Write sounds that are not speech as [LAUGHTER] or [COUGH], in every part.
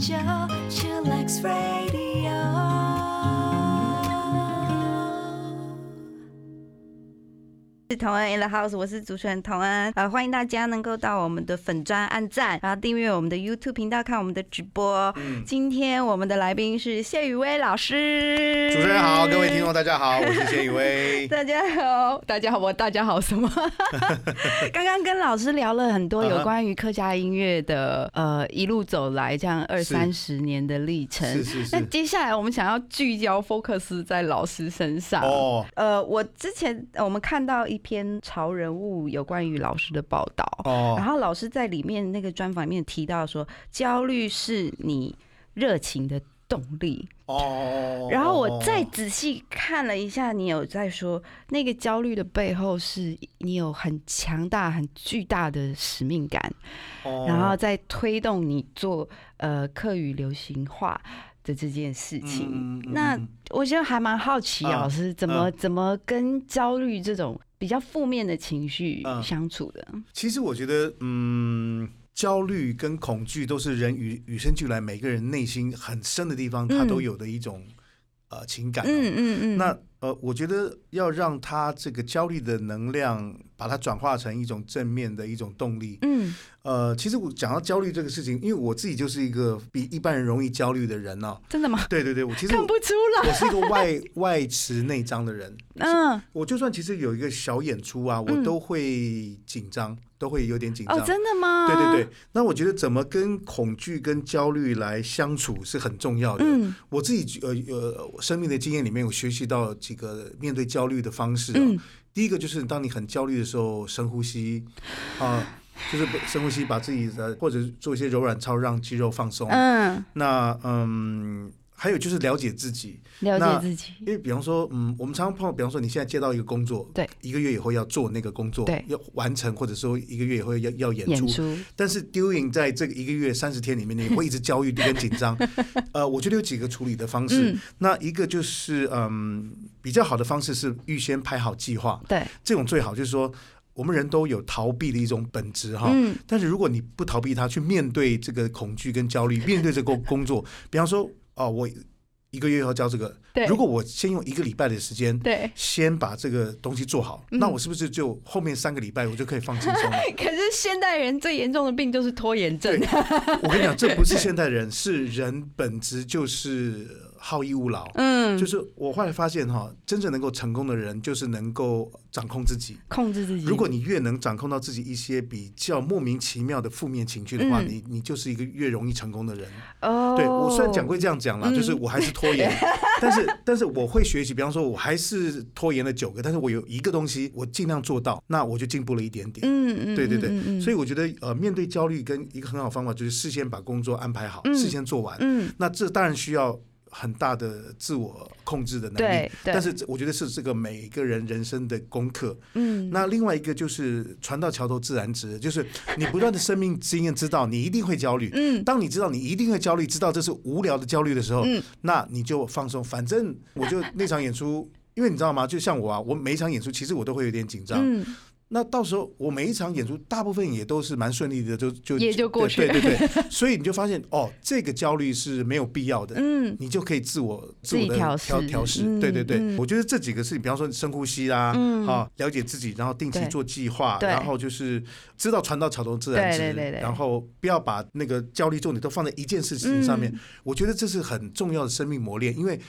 Joe, she likes radio. 同恩 in the house，我是主持人同恩，呃，欢迎大家能够到我们的粉专按赞，然后订阅我们的 YouTube 频道看我们的直播。今天我们的来宾是谢宇威老师，主持人好，各位听众大家好，我是谢宇威。大家好，大家好，我大家好什么？刚刚跟老师聊了很多有关于客家音乐的，呃，一路走来这样二三十年的历程。那接下来我们想要聚焦 focus 在老师身上。哦呃，我之前我们看到一篇潮人物有关于老师的报道，然哦，后老师在里面那个专访里面提到说，焦虑是你热情的动力。哦。然后我再仔细看了一下，你有在说那个焦虑的背后是你有很强大、很巨大的使命感，哦，然后再推动你做呃课语流行化的这件事情。那嗯我觉得还蛮好奇，嗯老师怎么、怎么跟焦虑这种比较负面的情绪嗯相处的？其实我觉得，嗯，焦虑跟恐惧都是人与与生俱来，每个人内心很深的地方，他嗯都有的一种呃情感哦。嗯嗯嗯，那呃，我觉得要让他这个焦虑的能量，把它转化成一种正面的一种动力。嗯呃，其实我讲到焦虑这个事情，因为我自己就是一个比一般人容易焦虑的人呢、真的吗？[LAUGHS] 对对对，我其实看不出来。我是一个外 [LAUGHS] 外持内张的人。嗯，我就算其实有一个小演出啊，我嗯都会紧张，都会有点紧张。哦，真的吗？对对对，那我觉得怎么跟恐惧跟焦虑来相处是很重要的。嗯我自己呃呃生命的经验里面，有学习到几个面对焦虑的方式、哦。嗯第一个就是当你很焦虑的时候，深呼吸啊、就是深呼吸，把自己的或者做一些柔软操，让肌肉放松。嗯，那嗯，还有就是了解自己，了那解自己。因为比方说，嗯，我们常常碰到，比方说你现在接到一个工作，对，一个月以后要做那个工作，对要完成，或者说一个月以后要要演出，演出，但是 doing 在这个一个月三十天里面，你会一直焦虑跟紧张。[LAUGHS] 呃，我觉得有几个处理的方式。嗯那一个就是嗯，比较好的方式是预先排好计划，对，这种最好就是说。我们人都有逃避的一种本质哈，嗯但是如果你不逃避它，去面对这个恐惧跟焦虑，面对这个工作，[LAUGHS] 比方说哦，我一个月要交这个，对，如果我先用一个礼拜的时间，对。先把这个东西做好，嗯那我是不是就后面三个礼拜我就可以放轻松了？[LAUGHS] 可是现代人最严重的病就是拖延症。我跟你讲，这不是现代人，是人本质就是好逸恶劳。嗯，就是我后来发现哈，真正能够成功的人，就是能够掌控自己。控制自己。如果你越能掌控到自己一些比较莫名其妙的负面情绪的话，嗯你你就是一个越容易成功的人。哦，对我虽然讲归这样讲啦，嗯 [LAUGHS] 就是我还是拖延，但是但是我会学习。比方说，我还是拖延了九个，但是我有一个东西我尽量做到，那我就进步了一点点。嗯嗯，对对对，所以我觉得呃，面对焦虑跟一个很好方法就是事先把工作安排好，嗯事先做完。嗯，那这当然需要很大的自我控制的能力但是我觉得是这个每个人人生的功课。嗯，那另外一个就是船到桥头自然直，就是你不断的生命经验知道你一定会焦虑。嗯当你知道你一定会焦虑，知道这是无聊的焦虑的时候，嗯那你就放松。反正我就那场演出，因为你知道吗？就像我啊，我每一场演出其实我都会有点紧张。嗯，那到时候我每一场演出，大部分也都是蛮顺利的，就就也就过去。对对对对，[LAUGHS] 所以你就发现哦，这个焦虑是没有必要的。嗯。你就可以自我自我的调试。调调试，嗯对对对，嗯。我觉得这几个事情，比方说深呼吸啦，嗯。啊，了解自己，然后定期做计划，然后就是知道船到桥头自然直，对对对对。然后不要把那个焦虑重点都放在一件事情上面，嗯。我觉得这是很重要的生命磨练，因为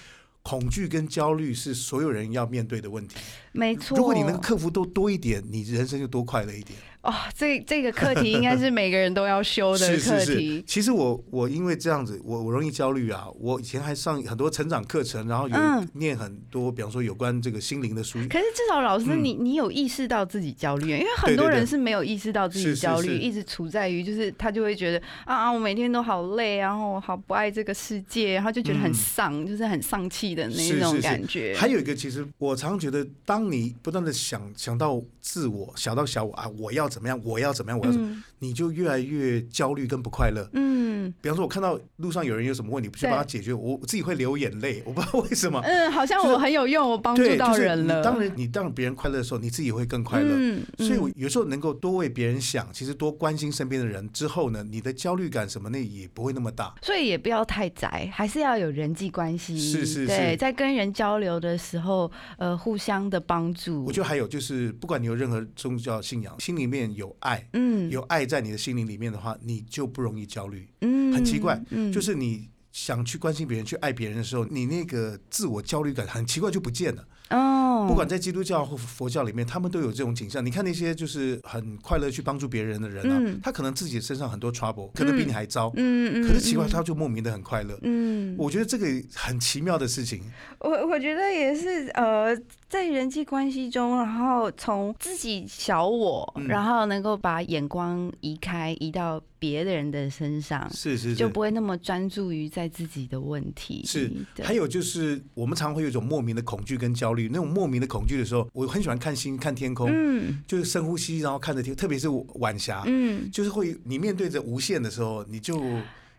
恐惧跟焦虑是所有人要面对的问题。没错。如果你能克服多多一点，你人生就多快乐一点。[LAUGHS] 哦，这这个课题应该是每个人都要修的是是是课题，。其实我我因为这样子，我我容易焦虑啊。我以前还上很多成长课程，然后有嗯念很多，比方说有关这个心灵的书。可是至少老师嗯你，你有意识到自己焦虑，因为很多人是没有意识到自己焦虑，是一直处在于就是他就会觉得啊啊，我每天都好累，然后我好不爱这个世界，然后就觉得很嗯丧，就是很丧气的那种是是是感觉。还有一个，其实我常觉得，当你不断的想想到自我，想到小我啊，我要怎么样，我要怎么样，我要怎么样，嗯你就越来越焦虑跟不快乐。嗯嗯比方说，我看到路上有人有什么问题，不去帮他解决，我我自己会流眼泪，[LAUGHS] 我不知道为什么。嗯，好像就是我很有用，我帮助，到人了。你当然，你让别人快乐的时候，你自己也会更快乐。嗯所以，我嗯有时候能够多为别人想，其实多关心身边的人之后呢，你的焦虑感什么那也不会那么大。所以也不要太宅，还是要有人际关系。是是对，是在跟人交流的时候，呃，互相的帮助。我觉得还有就是，不管你有任何宗教信仰，心里面有爱，嗯有爱在你的心灵里面的话，你就不容易焦虑。嗯很奇怪嗯就是你想去关心别人、去爱别人的时候，你那个自我焦虑感很奇怪就不见了。哦，不管在基督教或佛教里面，他们都有这种景象。你看那些就是很快乐去帮助别人的人啊，嗯他可能自己身上很多 trouble，可能比你还糟，嗯嗯，可是奇怪，嗯他就莫名的很快乐。嗯，我觉得这个很奇妙的事情。我我觉得也是，呃，在人际关系中，然后从自己小我，嗯然后能够把眼光移开，移到别的人的身上，是是，就不会那么专注于在自己的问题。是对还有就是，我们常会有一种莫名的恐惧跟焦虑。那种莫名的恐惧的时候，我很喜欢看星、看天空，嗯就是深呼吸，然后看着天，特别是晚霞，嗯，就是会你面对着无限的时候，你就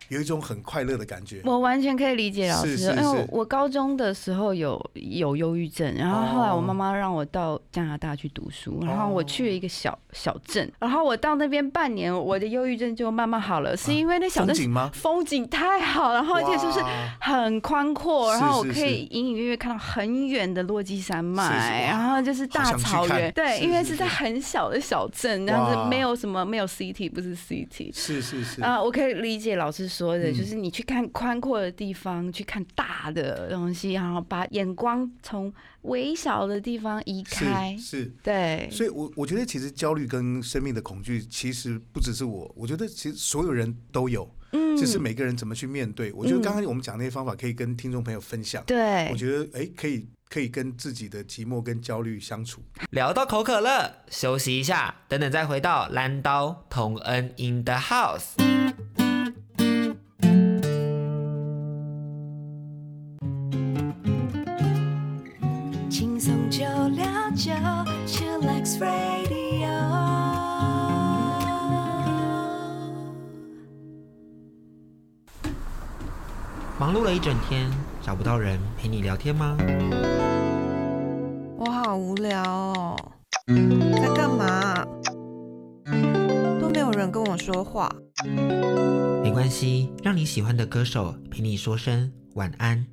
有一种很快乐的感觉。我完全可以理解老师，是是因为我我高中的时候有有忧郁症，然后后来我妈妈让我到加拿大去读书，然后我去了一个小小镇，然后我到那边半年，我的忧郁症就慢慢好了，是因为那小镇风景吗？风景太好，然后而且就是很宽阔，然后我可以隐隐约约看到很远的落基山是是脉，然后就是大草原，对，因为是在很小的小镇，然后哇。是没有什么没有 city，不是 city。是是是，啊，我可以理解老师说的，嗯就是你去看宽阔的地方，去看大的东西，然后把眼光从微小的地方移开是。是。对，所以我，我觉得其实焦虑跟生命的恐惧，其实不只是我，我觉得其实所有人都有，嗯只是每个人怎么去面对。我觉得刚刚我们讲那些方法，可以跟听众朋友分享。对我，觉得哎，可以可以跟自己的寂寞跟焦虑相处。聊到口渴了，休息一下，等等再回到蓝刀同恩 in the house。忙碌了一整天，找不到人陪你聊天吗？我好无聊哦，在干嘛？都没有人跟我说话。没关系，让你喜欢的歌手陪你说声晚安，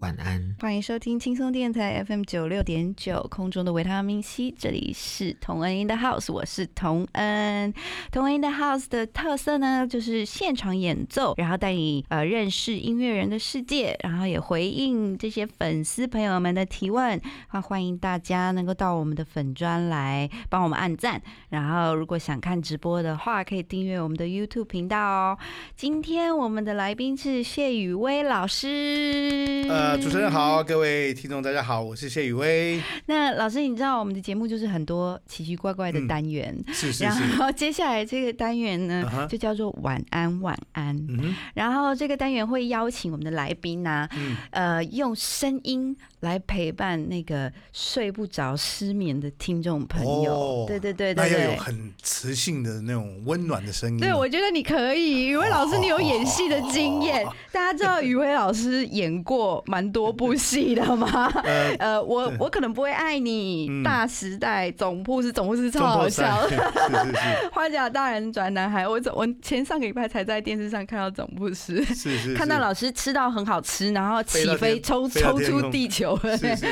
晚安。欢迎收听轻松电台 FM 九六点九空中的维他命 C，这里是同恩 in the house，我是同恩。同恩 in the house 的特色呢，就是现场演奏，然后带你呃认识音乐人的世界，然后也回应这些粉丝朋友们的提问。啊，欢迎大家能够到我们的粉专来帮我们按赞，然后如果想看直播的话，可以订阅我们的 YouTube 频道哦。今天我们的来宾是谢雨薇老师。呃，主持人好，各位听众大家好，我是谢宇威。那老师，你知道我们的节目就是很多奇奇怪怪的嗯单元，然是是是，后接下来这个单元呢就叫做晚安晚安。嗯，然后这个单元会邀请我们的来宾呢、嗯，呃，用声音来陪伴那个睡不着、失眠的听众朋友。哦对对对那对对。要有很磁性的那种温暖的声音。对，我觉得你可以，宇威老师，你有演戏的经验。哦大家知道宇威老师演过蛮多部戏的吗？呃，[LAUGHS] 呃，我我可能不会爱你，嗯大时代、总部是总部是超好笑。是是是花甲大人转男孩，我总我前上个礼拜才在电视上看到总部是。是是，看到老师吃到很好吃，然后起飞抽抽出地球。是是是，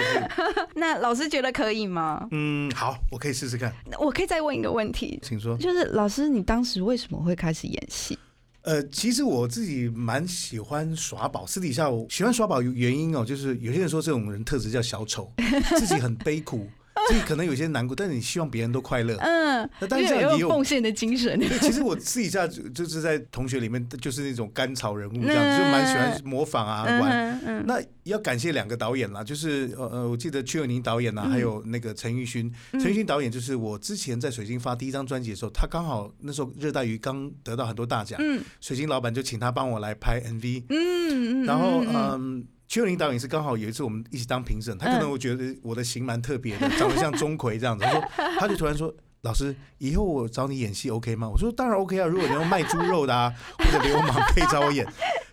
那老师觉得可以吗？嗯，好，我可以试试看，我可以再问一个问题，请说。就是老师，你当时为什么会开始演戏？呃，其实我自己蛮喜欢耍宝，私底下我喜欢耍宝原因哦，就是有些人说这种人特质叫小丑，自己很悲苦，自己可能有些难过，但是你希望别人都快乐。嗯，那当也有奉献的精神。对，其实我私底下就就是在同学里面就是那种甘草人物这样，嗯就蛮喜欢模仿啊嗯玩。嗯那要感谢两个导演啦，就是呃呃，我记得邱友宁导演呐、啊嗯还有那个陈奕迅。陈奕迅导演就是我之前在水晶发第一张专辑的时候，他刚好那时候热带鱼刚得到很多大奖，嗯水晶老板就请他帮我来拍 MV，、嗯嗯，然后嗯。邱友林导演是刚好有一次我们一起当评审，他可能嗯我觉得我的型蛮特别的，长得像钟馗这样子，他说他就突然说老师，以后我找你演戏 OK 吗？”我说：“当然 OK 啊，如果你要卖猪肉的啊，或者流氓可以找我演。”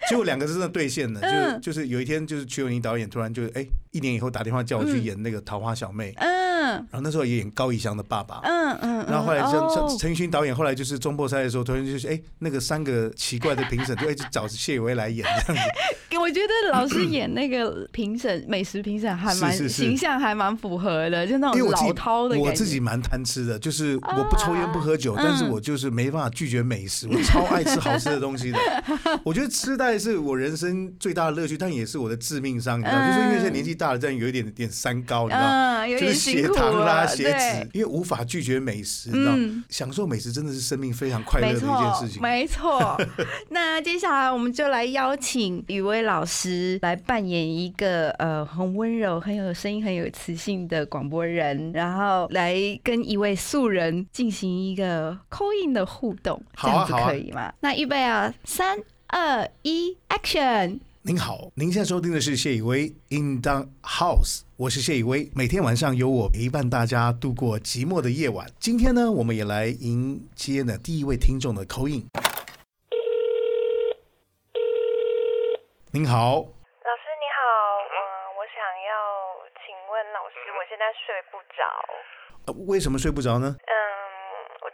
结果两个真的兑现了，就是嗯就是有一天，就是曲友宁导演突然就哎、一年以后打电话叫我去嗯演那个《桃花小妹》，嗯然后那时候也演高以翔的爸爸。嗯嗯，然后后来像陈奕迅导演，后来就是中破赛的时候，突然就是哎、那个三个奇怪的评审就一直找谢伟来演这样子。[LAUGHS] 我觉得老师演那个评审，美食评审还蛮形象，还蛮符合的，就那种老饕的。我自己蛮贪吃的，就是我不抽烟不喝酒，啊但是我就是没办法拒绝美食，我超爱吃好吃的东西的。[LAUGHS] 我觉得吃带是我人生最大的乐趣，但也是我的致命伤，你知道，嗯就是因为现在年纪大了，这样有一点点三高，你知道。就是血糖啦、了，血对，因为无法拒绝美食，你知道，嗯享受美食真的是生命非常快乐的一件事，情。没错。[LAUGHS] 那接下来我们就来邀请雨薇老师来扮演一个呃很温柔、很有声音、很有磁性的广播人，然后来跟一位素人进行一个扣印的互动，这样子可以吗？那预备啊，三二一，Action！您好，您现在收听的是谢以威 In the House，我是谢以威，每天晚上由我陪伴大家度过寂寞的夜晚。今天呢，我们也来迎接呢第一位听众的口音。您好，老师你好，嗯，我想要请问老师，我现在睡不着，呃为什么睡不着呢？嗯，我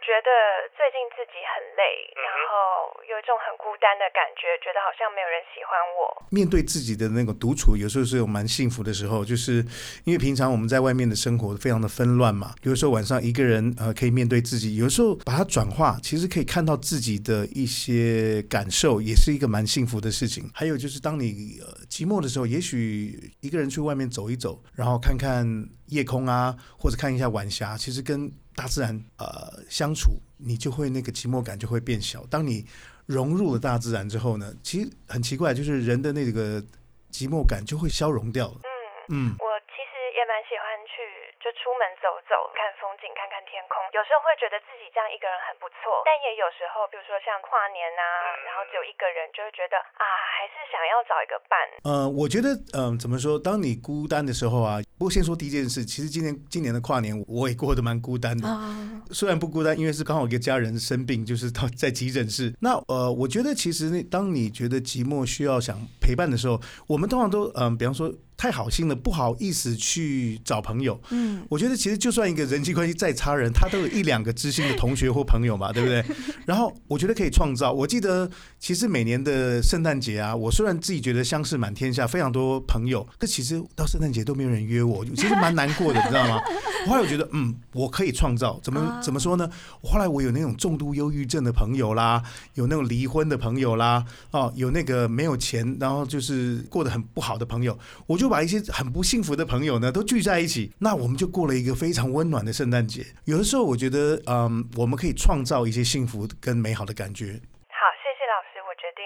觉得最近自己很累，然后有一种很孤单的感觉，觉得好像没有人喜欢我。面对自己的那个独处，有时候是有蛮幸福的时候，就是因为平常我们在外面的生活非常的纷乱嘛，有的时候晚上一个人呃可以面对自己，有时候把它转化，其实可以看到自己的一些感受，也是一个蛮幸福的事情。还有就是当你呃寂寞的时候，也许一个人去外面走一走，然后看看夜空啊，或者看一下晚霞，其实跟大自然呃相处，你就会那个寂寞感就会变小。当你融入了大自然之后呢，其实很奇怪，就是人的那个寂寞感就会消融掉了。嗯，嗯，我也蛮喜欢去，就出门走走，看风景，看看天空。有时候会觉得自己这样一个人很不错，但也有时候，比如说像跨年啊，然后只有一个人，就会觉得啊，还是想要找一个伴。呃，我觉得，嗯、怎么说？当你孤单的时候啊，不过先说第一件事，其实今年今年的跨年我也过得蛮孤单的。啊，[LAUGHS] 虽然不孤单，因为是刚好一个家人生病，就是到在急诊室。那呃，我觉得其实那当你觉得寂寞需要想陪伴的时候，我们通常都嗯、比方说太好心了，不好意思去找朋友。嗯，我觉得其实就算一个人际关系再差人，他都有一两个知心的同学或朋友嘛，[LAUGHS] 对不对？然后我觉得可以创造。我记得其实每年的圣诞节啊，我虽然自己觉得相识满天下，非常多朋友，可其实到圣诞节都没有人约我，其实蛮难过的，你知道吗？[LAUGHS] 我后来我觉得，嗯，我可以创造，怎么怎么说呢？我后来我有那种重度忧郁症的朋友啦，有那种离婚的朋友啦，哦，有那个没有钱，然后就是过得很不好的朋友，我就把一些很不幸福的朋友呢都聚在一起，那我们就过了一个非常温暖的圣诞节。有的时候我觉得，嗯，我们可以创造一些幸福跟美好的感觉。好，谢谢老师，我决定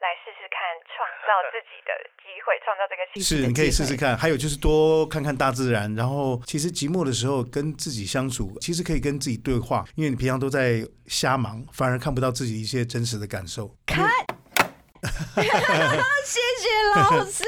来试试看创造自己的机会，创造这个幸福。是，你可以试试看。还有就是多看看大自然，然后其实寂寞的时候跟自己相处，其实可以跟自己对话，因为你平常都在瞎忙，反而看不到自己一些真实的感受。看，[LAUGHS] 谢谢老师。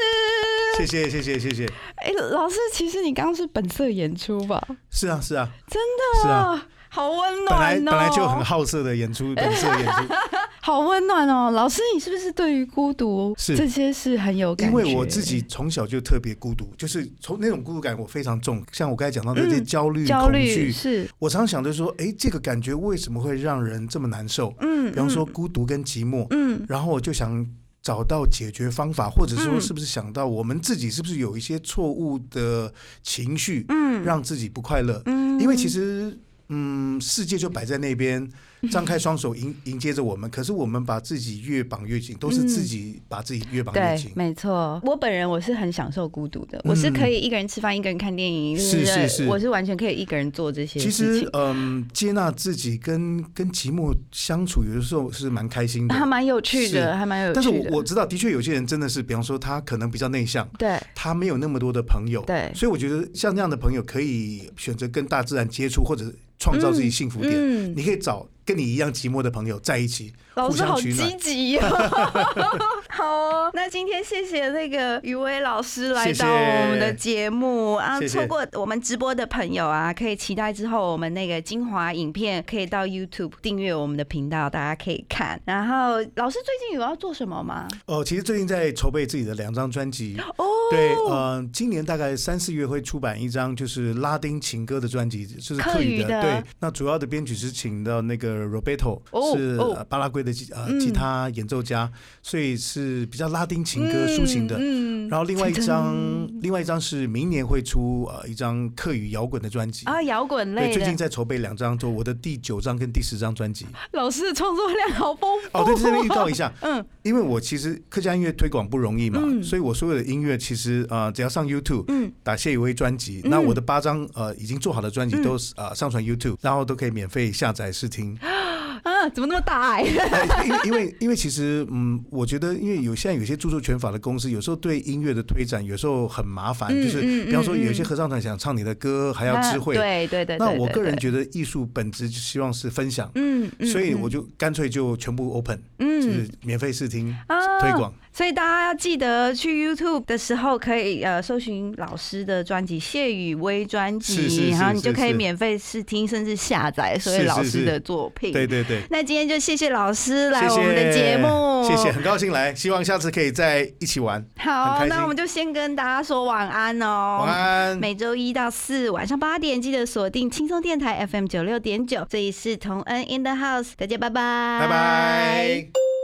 谢谢，谢谢，谢谢。哎、老师，其实你刚刚是本色演出吧？是啊，是啊，真的，是啊，好温本来暖哦，本来就很好色的演出，本色演出。[LAUGHS] 好温暖哦。老师，你是不是对于孤独是这些事很有感觉因觉？为我自己从小就特别孤独，就是从那种孤独感我非常重。像我刚才讲到那些嗯焦虑、焦虑是，我常常想着说，哎，这个感觉为什么会让人这么难受？嗯，比方说嗯孤独跟寂寞，嗯然后我就想找到解决方法，或者说嗯。是不是想到我们自己是不是有一些错误的情绪，嗯，让自己不快乐？嗯，因为其实，嗯，世界就摆在那边，张开双手迎迎接着我们。可是我们把自己越绑越紧，都是自己把自己越绑越对紧，。没错。我本人我是很享受孤独的，我是可以一个人吃饭，一个人看电影，嗯是是是我是完全可以一个人做这些其事情，，实嗯，接纳自己跟跟寂寞相处，有的时候是蛮开心的。还蛮有趣的，还蛮有趣但是。我我知道，的确有些人真的是，比方说他可能比较内向，对他没有那么多的朋友，对所以我觉得像这样的朋友可以选择跟大自然接触，或者创造自己幸福点。嗯你可以找跟你一样寂寞的朋友在一起，互老师好相取暖积。极哦。好哦，那今天谢谢那个于威老师来到我们的节目啊，错过我们直播的朋友啊，可以期待之后我们那个精华影片可以到 YouTube 订阅我们的频道，大家可以看。然后老师最近有要做什么吗？哦，其实最近在筹备自己的两张专辑。哦，对，呃，今年大概三四月会出版一张就是拉丁情歌的专辑，就是客客语的。对，那主要的编曲是请到那个 Roberto，、哦是、巴拉圭的吉呃嗯吉他演奏家，所以是比较拉丁情歌抒情的。嗯。然后另外一噔张，另外一张是明年会出呃一张客语摇滚的专辑。啊，摇滚对，类最近，在筹备两张，做我的第九张跟第十张专辑。老师的创作量好丰富。哦，对，这边预告一下，[LAUGHS] 嗯，因为我其实客家音乐推广不容易嘛，嗯。所以我所有的音乐其实呃只要上 YouTube，嗯。打谢宇威专辑，嗯。那我的八张呃已经做好的专辑嗯。都是呃上传 YouTube，然后都可以免费下载试听。[GASPS] 啊，怎么那么大爱？[LAUGHS] 呃因为因为其实嗯，我觉得因为有现在有些著作权法的公司，有时候对音乐的推展有时候很麻烦，嗯就是嗯比方说嗯有些合唱团想唱你的歌，还要知会。对对对，那我个人觉得艺术本质就希望是分享，嗯，所以我就干脆就全部 open，嗯就是免费试听啊推广。所以大家要记得去 YouTube 的时候，可以呃搜寻老师的专辑《谢雨薇专辑然后你就可以免费试听，甚至下载所有老师的作品。对对对。那今天就谢谢老师来我们的节目，谢谢，很高兴来，希望下次可以再一起玩。好，那我们就先跟大家说晚安哦。晚安。每周一到四晚上八点，记得锁定轻松电台 FM 九六点九。这里是同恩 in the house，大家拜拜，拜拜。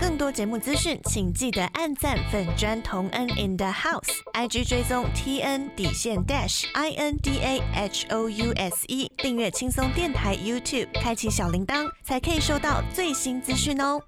更多节目资讯，请记得按赞粉砖同恩 in the house，IG 追踪 T N 底线 dash I N D A H O U S E，订阅轻松电台 YouTube，开启小铃铛，才可以收到最新资讯哦。